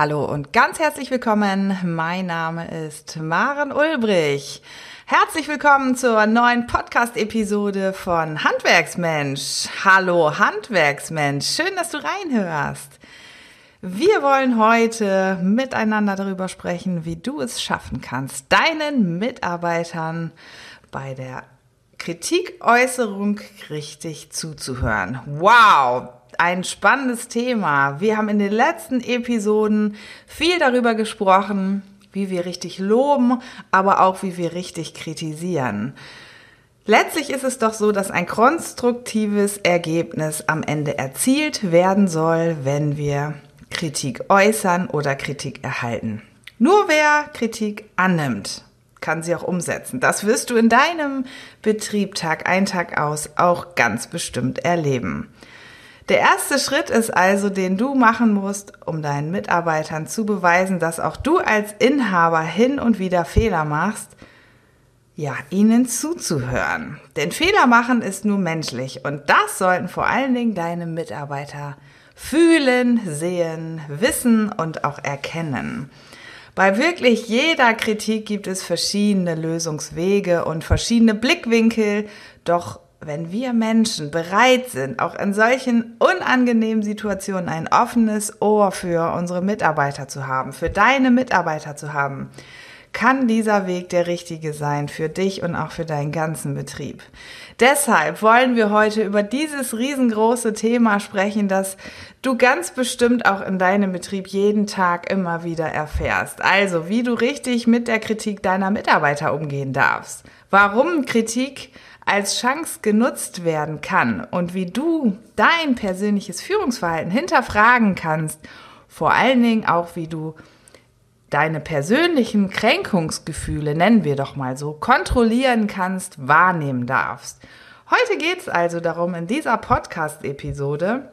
Hallo und ganz herzlich willkommen. Mein Name ist Maren Ulbrich. Herzlich willkommen zur neuen Podcast-Episode von Handwerksmensch. Hallo Handwerksmensch, schön, dass du reinhörst. Wir wollen heute miteinander darüber sprechen, wie du es schaffen kannst, deinen Mitarbeitern bei der Kritikäußerung richtig zuzuhören. Wow, ein spannendes Thema. Wir haben in den letzten Episoden viel darüber gesprochen, wie wir richtig loben, aber auch wie wir richtig kritisieren. Letztlich ist es doch so, dass ein konstruktives Ergebnis am Ende erzielt werden soll, wenn wir Kritik äußern oder Kritik erhalten. Nur wer Kritik annimmt, kann sie auch umsetzen. Das wirst du in deinem Betrieb Tag ein, Tag aus auch ganz bestimmt erleben. Der erste Schritt ist also, den du machen musst, um deinen Mitarbeitern zu beweisen, dass auch du als Inhaber hin und wieder Fehler machst, ja, ihnen zuzuhören. Denn Fehler machen ist nur menschlich und das sollten vor allen Dingen deine Mitarbeiter fühlen, sehen, wissen und auch erkennen. Bei wirklich jeder Kritik gibt es verschiedene Lösungswege und verschiedene Blickwinkel, doch wenn wir Menschen bereit sind, auch in solchen unangenehmen Situationen ein offenes Ohr für unsere Mitarbeiter zu haben, für deine Mitarbeiter zu haben, kann dieser Weg der richtige sein für dich und auch für deinen ganzen Betrieb. Deshalb wollen wir heute über dieses riesengroße Thema sprechen, das du ganz bestimmt auch in deinem Betrieb jeden Tag immer wieder erfährst. Also, wie du richtig mit der Kritik deiner Mitarbeiter umgehen darfst. Warum Kritik als Chance genutzt werden kann und wie du dein persönliches Führungsverhalten hinterfragen kannst, vor allen Dingen auch wie du deine persönlichen Kränkungsgefühle, nennen wir doch mal so, kontrollieren kannst, wahrnehmen darfst. Heute geht es also darum, in dieser Podcast-Episode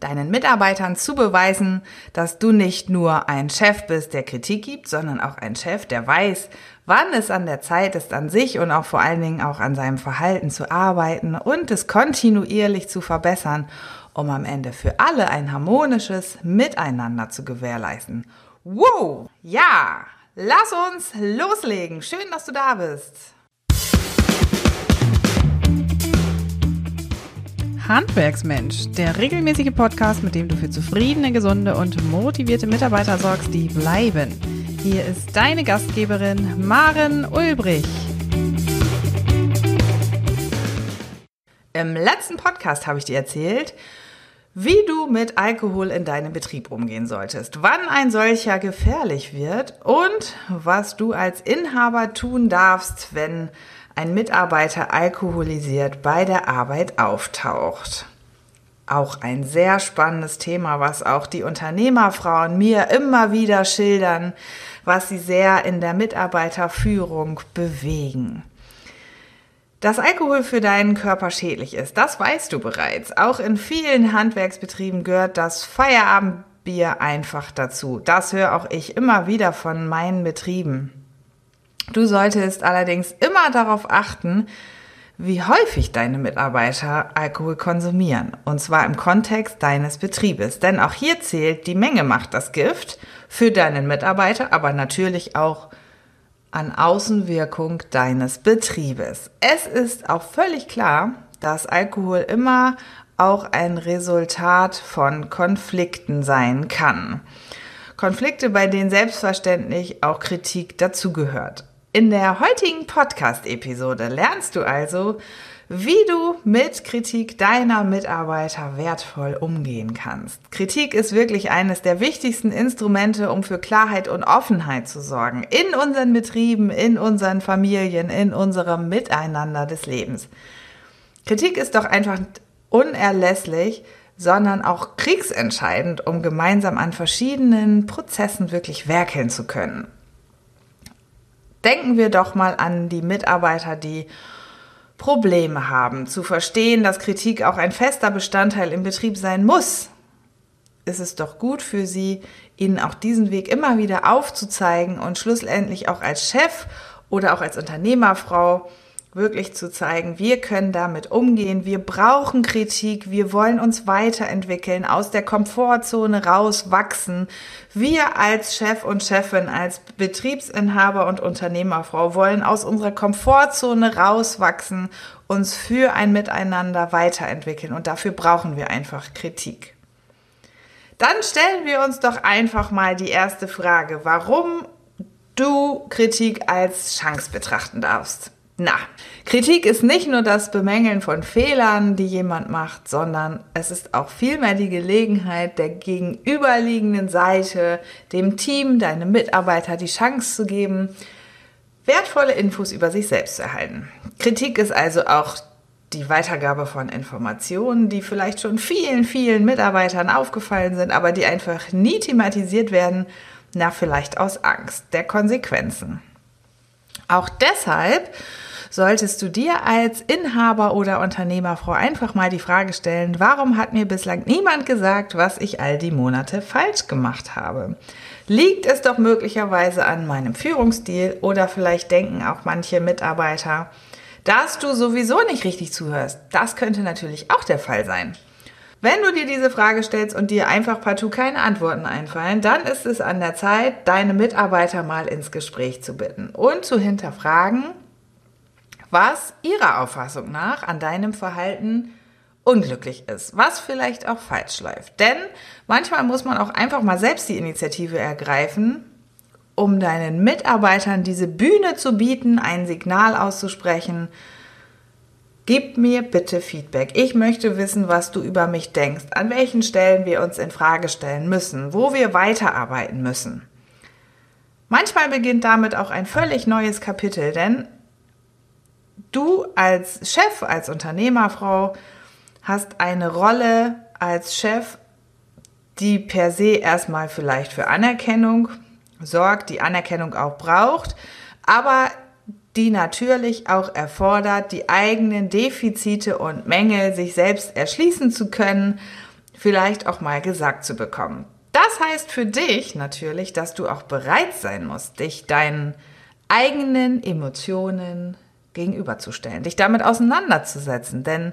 deinen Mitarbeitern zu beweisen, dass du nicht nur ein Chef bist, der Kritik gibt, sondern auch ein Chef, der weiß, wann es an der Zeit ist, an sich und auch vor allen Dingen auch an seinem Verhalten zu arbeiten und es kontinuierlich zu verbessern, um am Ende für alle ein harmonisches Miteinander zu gewährleisten. Wow! Ja! Lass uns loslegen. Schön, dass du da bist. Handwerksmensch, der regelmäßige Podcast, mit dem du für zufriedene, gesunde und motivierte Mitarbeiter sorgst, die bleiben. Hier ist deine Gastgeberin Maren Ulbrich. Im letzten Podcast habe ich dir erzählt, wie du mit Alkohol in deinem Betrieb umgehen solltest, wann ein solcher gefährlich wird und was du als Inhaber tun darfst, wenn ein Mitarbeiter alkoholisiert bei der Arbeit auftaucht. Auch ein sehr spannendes Thema, was auch die Unternehmerfrauen mir immer wieder schildern, was sie sehr in der Mitarbeiterführung bewegen. Dass Alkohol für deinen Körper schädlich ist, das weißt du bereits. Auch in vielen Handwerksbetrieben gehört das Feierabendbier einfach dazu. Das höre auch ich immer wieder von meinen Betrieben. Du solltest allerdings immer darauf achten, wie häufig deine Mitarbeiter Alkohol konsumieren. Und zwar im Kontext deines Betriebes. Denn auch hier zählt, die Menge macht das Gift für deinen Mitarbeiter, aber natürlich auch an Außenwirkung deines Betriebes. Es ist auch völlig klar, dass Alkohol immer auch ein Resultat von Konflikten sein kann. Konflikte, bei denen selbstverständlich auch Kritik dazugehört. In der heutigen Podcast-Episode lernst du also, wie du mit Kritik deiner Mitarbeiter wertvoll umgehen kannst. Kritik ist wirklich eines der wichtigsten Instrumente, um für Klarheit und Offenheit zu sorgen. In unseren Betrieben, in unseren Familien, in unserem Miteinander des Lebens. Kritik ist doch einfach unerlässlich, sondern auch kriegsentscheidend, um gemeinsam an verschiedenen Prozessen wirklich werkeln zu können. Denken wir doch mal an die Mitarbeiter, die Probleme haben, zu verstehen, dass Kritik auch ein fester Bestandteil im Betrieb sein muss. Ist es doch gut für sie, ihnen auch diesen Weg immer wieder aufzuzeigen und schlussendlich auch als Chef oder auch als Unternehmerfrau wirklich zu zeigen, wir können damit umgehen, wir brauchen Kritik, wir wollen uns weiterentwickeln, aus der Komfortzone rauswachsen. Wir als Chef und Chefin, als Betriebsinhaber und Unternehmerfrau wollen aus unserer Komfortzone rauswachsen, uns für ein Miteinander weiterentwickeln und dafür brauchen wir einfach Kritik. Dann stellen wir uns doch einfach mal die erste Frage, warum du Kritik als Chance betrachten darfst. Na, Kritik ist nicht nur das Bemängeln von Fehlern, die jemand macht, sondern es ist auch vielmehr die Gelegenheit, der gegenüberliegenden Seite, dem Team, deinem Mitarbeiter die Chance zu geben, wertvolle Infos über sich selbst zu erhalten. Kritik ist also auch die Weitergabe von Informationen, die vielleicht schon vielen, vielen Mitarbeitern aufgefallen sind, aber die einfach nie thematisiert werden, na vielleicht aus Angst der Konsequenzen. Auch deshalb solltest du dir als Inhaber oder Unternehmerfrau einfach mal die Frage stellen, warum hat mir bislang niemand gesagt, was ich all die Monate falsch gemacht habe? Liegt es doch möglicherweise an meinem Führungsstil oder vielleicht denken auch manche Mitarbeiter, dass du sowieso nicht richtig zuhörst. Das könnte natürlich auch der Fall sein. Wenn du dir diese Frage stellst und dir einfach partout keine Antworten einfallen, dann ist es an der Zeit, deine Mitarbeiter mal ins Gespräch zu bitten und zu hinterfragen, was ihrer Auffassung nach an deinem Verhalten unglücklich ist, was vielleicht auch falsch läuft. Denn manchmal muss man auch einfach mal selbst die Initiative ergreifen, um deinen Mitarbeitern diese Bühne zu bieten, ein Signal auszusprechen. Gib mir bitte Feedback. Ich möchte wissen, was du über mich denkst, an welchen Stellen wir uns in Frage stellen müssen, wo wir weiterarbeiten müssen. Manchmal beginnt damit auch ein völlig neues Kapitel, denn du als Chef, als Unternehmerfrau hast eine Rolle als Chef, die per se erstmal vielleicht für Anerkennung sorgt, die Anerkennung auch braucht, aber die natürlich auch erfordert, die eigenen Defizite und Mängel sich selbst erschließen zu können, vielleicht auch mal gesagt zu bekommen. Das heißt für dich natürlich, dass du auch bereit sein musst, dich deinen eigenen Emotionen, gegenüberzustellen, dich damit auseinanderzusetzen. Denn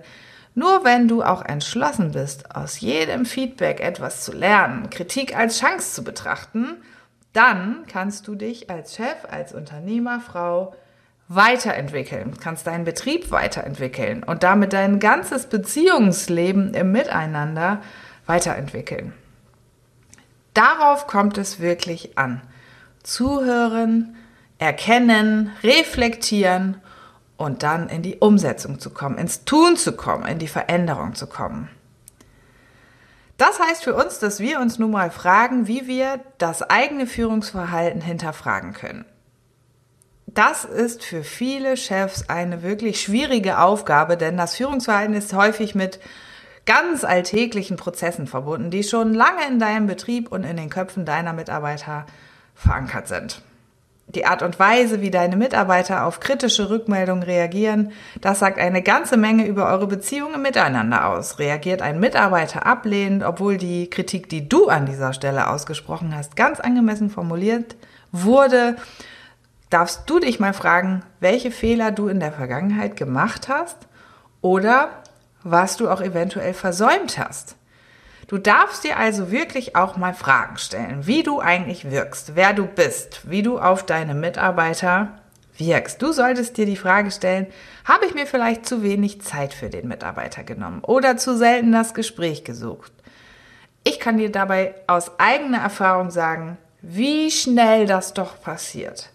nur wenn du auch entschlossen bist, aus jedem Feedback etwas zu lernen, Kritik als Chance zu betrachten, dann kannst du dich als Chef, als Unternehmerfrau weiterentwickeln, kannst deinen Betrieb weiterentwickeln und damit dein ganzes Beziehungsleben im Miteinander weiterentwickeln. Darauf kommt es wirklich an. Zuhören, erkennen, reflektieren und dann in die Umsetzung zu kommen, ins Tun zu kommen, in die Veränderung zu kommen. Das heißt für uns, dass wir uns nun mal fragen, wie wir das eigene Führungsverhalten hinterfragen können. Das ist für viele Chefs eine wirklich schwierige Aufgabe, denn das Führungsverhalten ist häufig mit ganz alltäglichen Prozessen verbunden, die schon lange in deinem Betrieb und in den Köpfen deiner Mitarbeiter verankert sind die Art und Weise, wie deine Mitarbeiter auf kritische Rückmeldungen reagieren, das sagt eine ganze Menge über eure Beziehungen miteinander aus. Reagiert ein Mitarbeiter ablehnend, obwohl die Kritik, die du an dieser Stelle ausgesprochen hast, ganz angemessen formuliert wurde, darfst du dich mal fragen, welche Fehler du in der Vergangenheit gemacht hast oder was du auch eventuell versäumt hast. Du darfst dir also wirklich auch mal Fragen stellen, wie du eigentlich wirkst, wer du bist, wie du auf deine Mitarbeiter wirkst. Du solltest dir die Frage stellen, habe ich mir vielleicht zu wenig Zeit für den Mitarbeiter genommen oder zu selten das Gespräch gesucht? Ich kann dir dabei aus eigener Erfahrung sagen, wie schnell das doch passiert.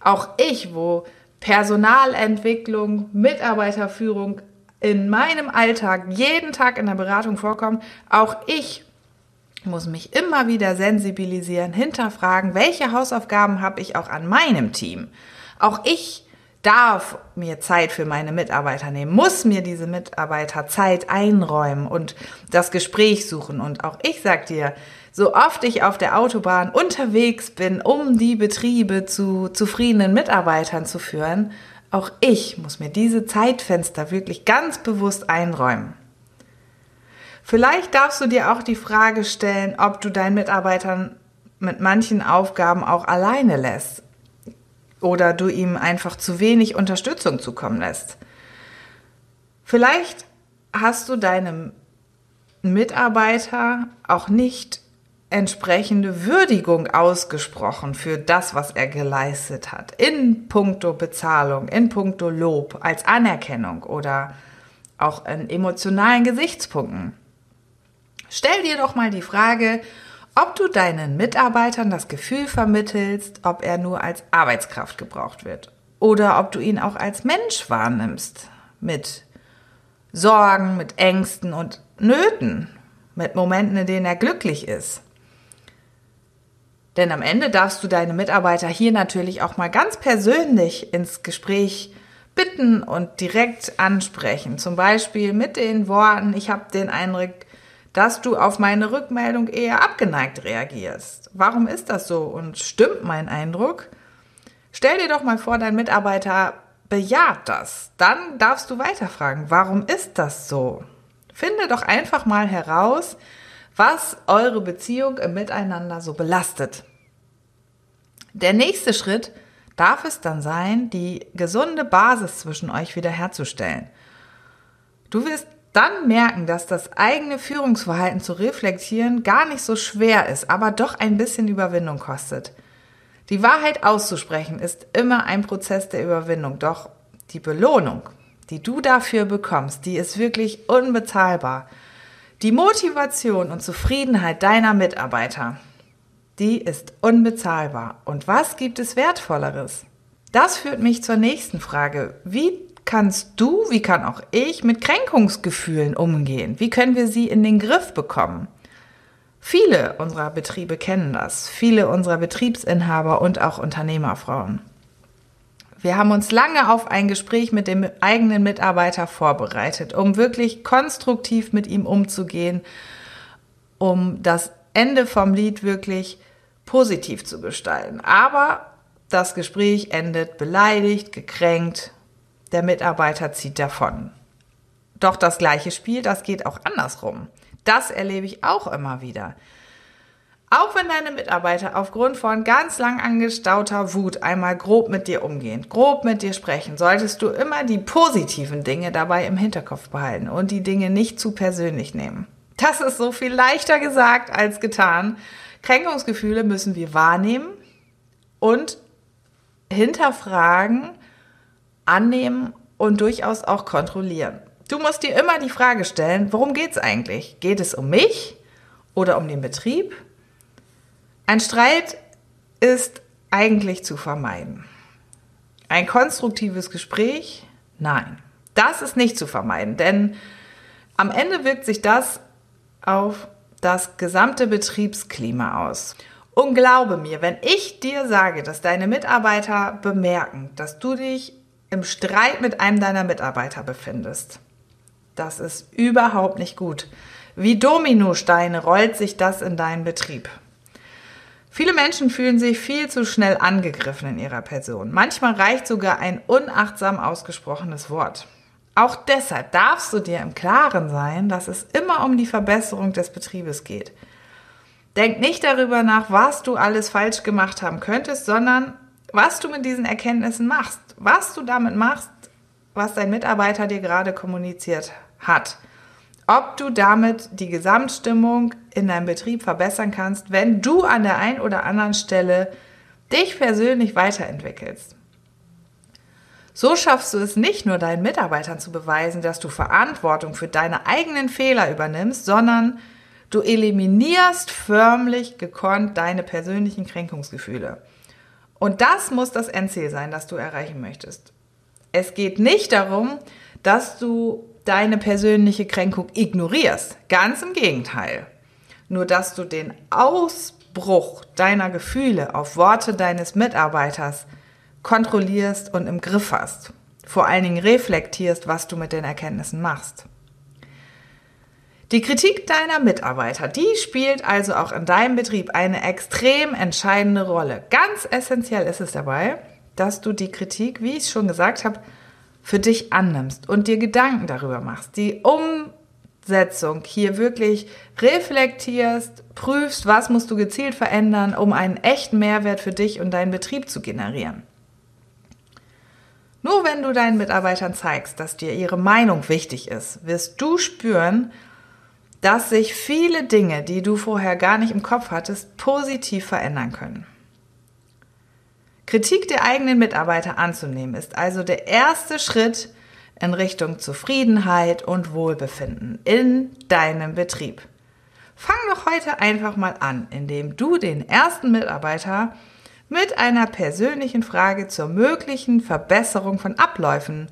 Auch ich, wo Personalentwicklung, Mitarbeiterführung in meinem Alltag jeden Tag in der Beratung vorkommen. Auch ich muss mich immer wieder sensibilisieren, hinterfragen, welche Hausaufgaben habe ich auch an meinem Team. Auch ich darf mir Zeit für meine Mitarbeiter nehmen, muss mir diese Mitarbeiter Zeit einräumen und das Gespräch suchen. Und auch ich sag dir, so oft ich auf der Autobahn unterwegs bin, um die Betriebe zu zufriedenen Mitarbeitern zu führen, auch ich muss mir diese Zeitfenster wirklich ganz bewusst einräumen. Vielleicht darfst du dir auch die Frage stellen, ob du deinen Mitarbeitern mit manchen Aufgaben auch alleine lässt. oder du ihm einfach zu wenig Unterstützung zukommen lässt. Vielleicht hast du deinem Mitarbeiter auch nicht entsprechende Würdigung ausgesprochen für das, was er geleistet hat. In puncto Bezahlung, in puncto Lob, als Anerkennung oder auch in emotionalen Gesichtspunkten. Stell dir doch mal die Frage, ob du deinen Mitarbeitern das Gefühl vermittelst, ob er nur als Arbeitskraft gebraucht wird oder ob du ihn auch als Mensch wahrnimmst mit Sorgen, mit Ängsten und Nöten, mit Momenten, in denen er glücklich ist. Denn am Ende darfst du deine Mitarbeiter hier natürlich auch mal ganz persönlich ins Gespräch bitten und direkt ansprechen. Zum Beispiel mit den Worten, ich habe den Eindruck, dass du auf meine Rückmeldung eher abgeneigt reagierst. Warum ist das so und stimmt mein Eindruck? Stell dir doch mal vor, dein Mitarbeiter bejaht das. Dann darfst du weiterfragen, warum ist das so? Finde doch einfach mal heraus, was eure Beziehung im Miteinander so belastet. Der nächste Schritt darf es dann sein, die gesunde Basis zwischen euch wiederherzustellen. Du wirst dann merken, dass das eigene Führungsverhalten zu reflektieren gar nicht so schwer ist, aber doch ein bisschen Überwindung kostet. Die Wahrheit auszusprechen ist immer ein Prozess der Überwindung, doch die Belohnung, die du dafür bekommst, die ist wirklich unbezahlbar. Die Motivation und Zufriedenheit deiner Mitarbeiter, die ist unbezahlbar. Und was gibt es wertvolleres? Das führt mich zur nächsten Frage. Wie kannst du, wie kann auch ich mit Kränkungsgefühlen umgehen? Wie können wir sie in den Griff bekommen? Viele unserer Betriebe kennen das, viele unserer Betriebsinhaber und auch Unternehmerfrauen. Wir haben uns lange auf ein Gespräch mit dem eigenen Mitarbeiter vorbereitet, um wirklich konstruktiv mit ihm umzugehen, um das Ende vom Lied wirklich positiv zu gestalten. Aber das Gespräch endet beleidigt, gekränkt, der Mitarbeiter zieht davon. Doch das gleiche Spiel, das geht auch andersrum. Das erlebe ich auch immer wieder. Auch wenn deine Mitarbeiter aufgrund von ganz lang angestauter Wut einmal grob mit dir umgehen, grob mit dir sprechen, solltest du immer die positiven Dinge dabei im Hinterkopf behalten und die Dinge nicht zu persönlich nehmen. Das ist so viel leichter gesagt als getan. Kränkungsgefühle müssen wir wahrnehmen und hinterfragen, annehmen und durchaus auch kontrollieren. Du musst dir immer die Frage stellen, worum geht es eigentlich? Geht es um mich oder um den Betrieb? Ein Streit ist eigentlich zu vermeiden. Ein konstruktives Gespräch? Nein, das ist nicht zu vermeiden, denn am Ende wirkt sich das auf das gesamte Betriebsklima aus. Und glaube mir, wenn ich dir sage, dass deine Mitarbeiter bemerken, dass du dich im Streit mit einem deiner Mitarbeiter befindest, das ist überhaupt nicht gut. Wie Dominosteine rollt sich das in deinen Betrieb. Viele Menschen fühlen sich viel zu schnell angegriffen in ihrer Person. Manchmal reicht sogar ein unachtsam ausgesprochenes Wort. Auch deshalb darfst du dir im Klaren sein, dass es immer um die Verbesserung des Betriebes geht. Denk nicht darüber nach, was du alles falsch gemacht haben könntest, sondern was du mit diesen Erkenntnissen machst. Was du damit machst, was dein Mitarbeiter dir gerade kommuniziert hat ob du damit die Gesamtstimmung in deinem Betrieb verbessern kannst, wenn du an der einen oder anderen Stelle dich persönlich weiterentwickelst. So schaffst du es nicht nur deinen Mitarbeitern zu beweisen, dass du Verantwortung für deine eigenen Fehler übernimmst, sondern du eliminierst förmlich gekonnt deine persönlichen Kränkungsgefühle. Und das muss das Endziel sein, das du erreichen möchtest. Es geht nicht darum, dass du deine persönliche Kränkung ignorierst. Ganz im Gegenteil. Nur dass du den Ausbruch deiner Gefühle auf Worte deines Mitarbeiters kontrollierst und im Griff hast. Vor allen Dingen reflektierst, was du mit den Erkenntnissen machst. Die Kritik deiner Mitarbeiter, die spielt also auch in deinem Betrieb eine extrem entscheidende Rolle. Ganz essentiell ist es dabei, dass du die Kritik, wie ich schon gesagt habe, für dich annimmst und dir Gedanken darüber machst, die Umsetzung hier wirklich reflektierst, prüfst, was musst du gezielt verändern, um einen echten Mehrwert für dich und deinen Betrieb zu generieren. Nur wenn du deinen Mitarbeitern zeigst, dass dir ihre Meinung wichtig ist, wirst du spüren, dass sich viele Dinge, die du vorher gar nicht im Kopf hattest, positiv verändern können. Kritik der eigenen Mitarbeiter anzunehmen ist also der erste Schritt in Richtung Zufriedenheit und Wohlbefinden in deinem Betrieb. Fang doch heute einfach mal an, indem du den ersten Mitarbeiter mit einer persönlichen Frage zur möglichen Verbesserung von Abläufen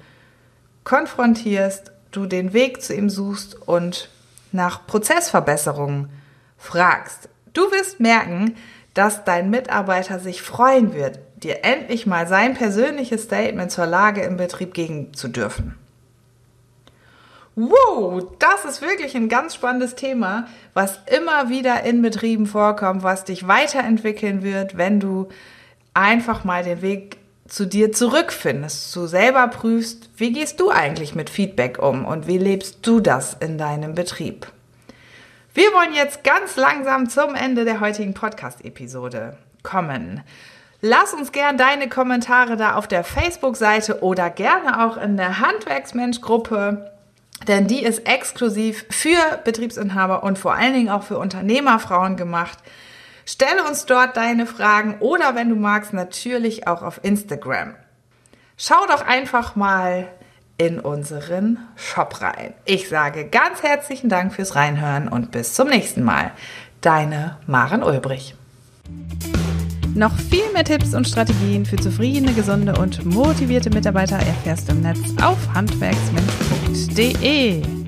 konfrontierst, du den Weg zu ihm suchst und nach Prozessverbesserungen fragst. Du wirst merken, dass dein Mitarbeiter sich freuen wird, dir endlich mal sein persönliches Statement zur Lage im Betrieb geben zu dürfen. Wow, das ist wirklich ein ganz spannendes Thema, was immer wieder in Betrieben vorkommt, was dich weiterentwickeln wird, wenn du einfach mal den Weg zu dir zurückfindest, du selber prüfst, wie gehst du eigentlich mit Feedback um und wie lebst du das in deinem Betrieb. Wir wollen jetzt ganz langsam zum Ende der heutigen Podcast-Episode kommen. Lass uns gern deine Kommentare da auf der Facebook-Seite oder gerne auch in der Handwerksmensch-Gruppe denn die ist exklusiv für Betriebsinhaber und vor allen Dingen auch für Unternehmerfrauen gemacht. Stelle uns dort deine Fragen oder wenn du magst, natürlich auch auf Instagram. Schau doch einfach mal in unseren Shop rein. Ich sage ganz herzlichen Dank fürs Reinhören und bis zum nächsten Mal. Deine Maren Ulbrich. Noch viel mehr Tipps und Strategien für zufriedene, gesunde und motivierte Mitarbeiter erfährst du im Netz auf handwerksmensch.de.